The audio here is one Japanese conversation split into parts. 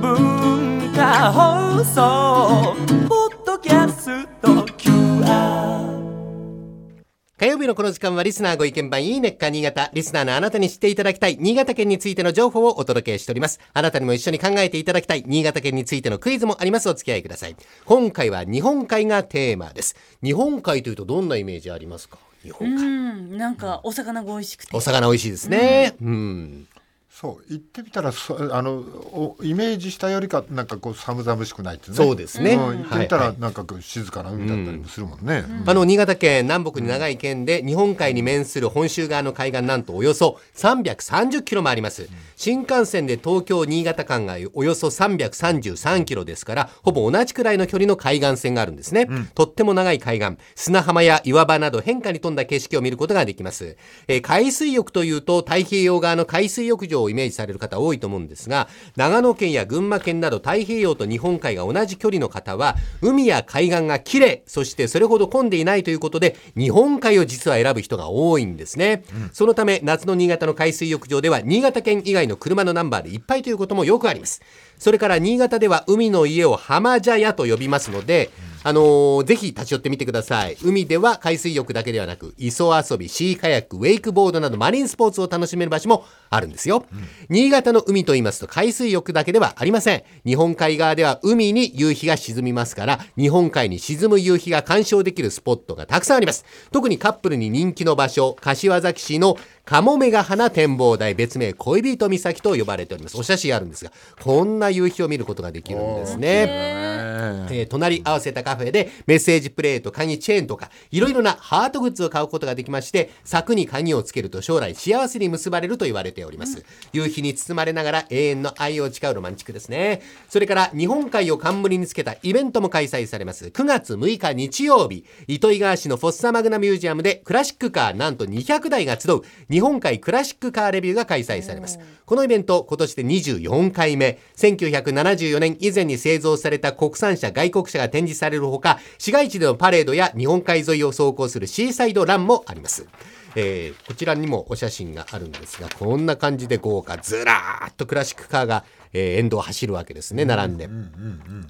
文化放送ポッドキャスト QR 火曜日のこの時間はリスナーご意見番いいねっか新潟。リスナーのあなたに知っていただきたい新潟県についての情報をお届けしております。あなたにも一緒に考えていただきたい新潟県についてのクイズもあります。お付き合いください。今回は日本海がテーマです。日本海というとどんなイメージありますか？日本う海。ん、なんかお魚が美味しくて。お魚美味しいですね。うん。そう言ってみたらそあのおイメージしたよりかなんかこう寒々しくないってね。そうですね。ん言ってみたらなんか静かな海だったりもするもんね、あの、新潟県南北に長い県で、日本海に面する本州側の海岸なんとおよそ330キロもあります。新幹線で東京、新潟間がおよそ333キロですから、ほぼ同じくらいの距離の海岸線があるんですね。とっても長い海岸、砂浜や岩場など変化に富んだ景色を見ることができます。えー海水浴というと、太平洋側の海水浴場をイメージされる方多いと思うんですが、長野県や群馬県など太平洋と日本海が同じ距離の方は、海や海岸が綺麗、そしてそれほど混んでいないということで、日本海を実は選ぶ人が多いんですね。そのため、夏の新潟の海水浴場では、新潟県以外の車のナンバーでいっぱいということもよくあります。それから、新潟では海の家を浜茶屋と呼びますので、あのーぜひ立ち寄ってみてください。海では海水浴だけではなく、磯遊び、シーカヤック、ウェイクボードなどマリンスポーツを楽しめる場所もあるんですよ。新潟の海と言いますと海水浴だけではありません。日本海側では海に夕日が沈みますから、日本海に沈む夕日が鑑賞できるスポットがたくさんあります。特にカップルに人気の場所、柏崎市のカモメガ花展望台、別名恋人岬と呼ばれております。お写真あるんですが、こんな夕日を見ることができるんですね。えー隣り合わせたカフェでメッセージプレート、鍵チェーンとか、いろいろなハートグッズを買うことができまして、柵に鍵をつけると将来幸せに結ばれると言われております。夕日に包まれながら永遠の愛を誓うロマンチックですね。それから日本海を冠につけたイベントも開催されます。9月6日日曜日、糸魚川市のフォッサマグナミュージアムでクラシックカーなんと200台が集う日本海クラシックカーレビューが開催されます。このイベント、今年で24回目、1974年以前に製造された国産車、外国車が展示されるほか、市街地でのパレードや日本海沿いを走行するシーサイドランもあります。えーこちらにもお写真があるんですが、こんな感じで豪華、ずらーっとクラシックカーが、えー沿道を走るわけですね、並んで。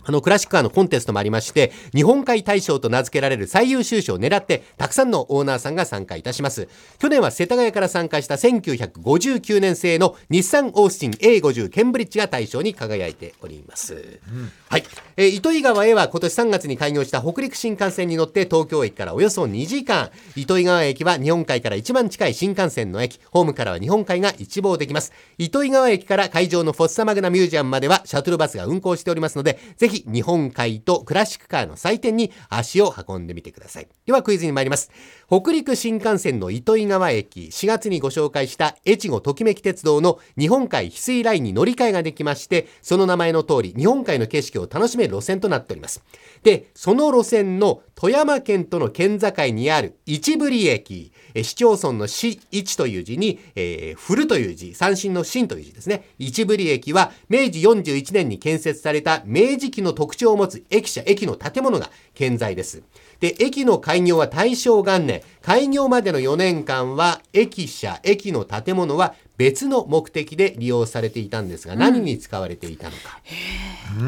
あのクラシックカーのコンテストもありまして、日本海大賞と名付けられる最優秀賞を狙って、たくさんのオーナーさんが参加いたします。去年は世田谷から参加した1959年製の日産オースティン A50 ケンブリッジが大賞に輝いております。はい。えー糸魚川へは今年3月に開業した北陸新幹線に乗って東京駅からおよそ2時間。糸魚川駅は日本海から一番近い新幹線の駅。ホームからは日本海が一望できます。糸魚川駅から会場のフォッサマグナミュージアムまではシャトルバスが運行しておりますので、ぜひ日本海とクラシックカーの祭典に足を運んでみてください。ではクイズに参ります。北陸新幹線の糸魚川駅、4月にご紹介した越後ときめき鉄道の日本海翡翠ラインに乗り換えができまして、その名前の通り日本海の景色を楽しめる路線となっております。で、その路線の富山県との県境にある市振駅、え市町村の市一という字に、えー、振るという字、三振の新という字ですね。市振駅は明治41年に建設された明治期の特徴を持つ駅舎、駅の建物が健在です。で、駅の開業は大正元年。開業までの4年間は、駅舎、駅の建物は別の目的で利用されていたんですが、何に使われていたのか。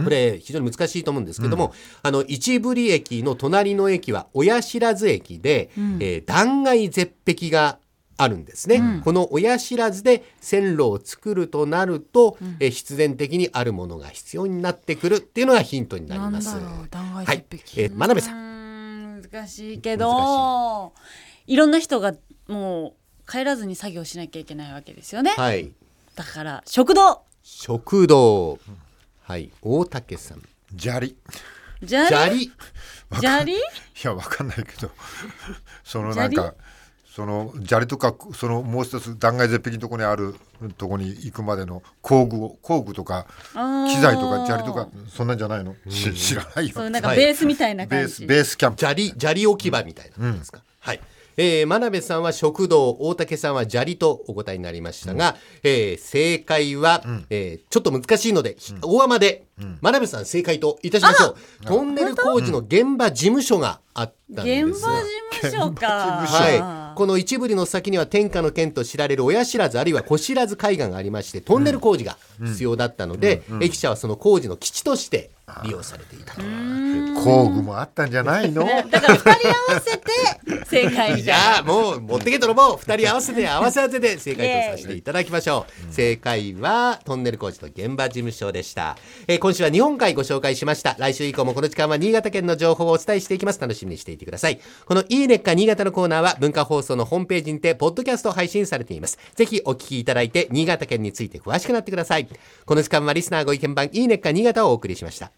これ、非常に難しいと思うんですけども、あの、市振駅の隣の駅は、親知駅で、えー断崖絶壁があるんですね、この親知らずで線路を作るとなると、えー必然的にあるものが必要になってくるっていうのがヒントになりなんます。だろう、断崖はい絶壁。、えー、真鍋さん。難しいけどいろんな人がもう帰らずに作業しなきゃいけないわけですよね、はい。だから食堂食堂。はい。大竹さん。砂利い砂利？砂利？砂利？やわかんないけどそのなんかその砂利とかそのもう一つ断崖絶壁のとこにあるとこに行くまでの工具を工具とか機材とか砂利とかそんなんじゃないの、し知らないよ。そうなんかはい。ベースみたいなベー感じ、スベースキャンプ。砂利、砂利置き場みたいなですか？はい。えー、真鍋さんは食堂、大竹さんは砂利とお答えになりましたが、えー正解は、えーちょっと難しいので、ひ大雨で、真鍋さん正解といたしましょう。トンネル工事の現場事務所があったんです。現場事務所か、はい。この一部里の先には天下の県と知られる親知らずあるいは子知らず海岸がありましてトンネル工事が必要だったので、駅舎はその工事の基地として利用されていたと。工具もあったんじゃないの？だから二人合わせて正解みじたいなゃあもう持ってけ泥棒二人合わせて合わせ合わせて正解とさせていただきましょう。正解はトンネル工事の現場事務所でした、えー今週は日本海ご紹介しました。来週以降もこの時間は新潟県の情報をお伝えしていきます。楽しみにしていてください。このいいねっか新潟のコーナーは文化放送のホームページにてポッドキャスト配信されています。ぜひお聞きいただいて新潟県について詳しくなってください。この時間はリスナーご意見番いいねっか新潟をお送りしました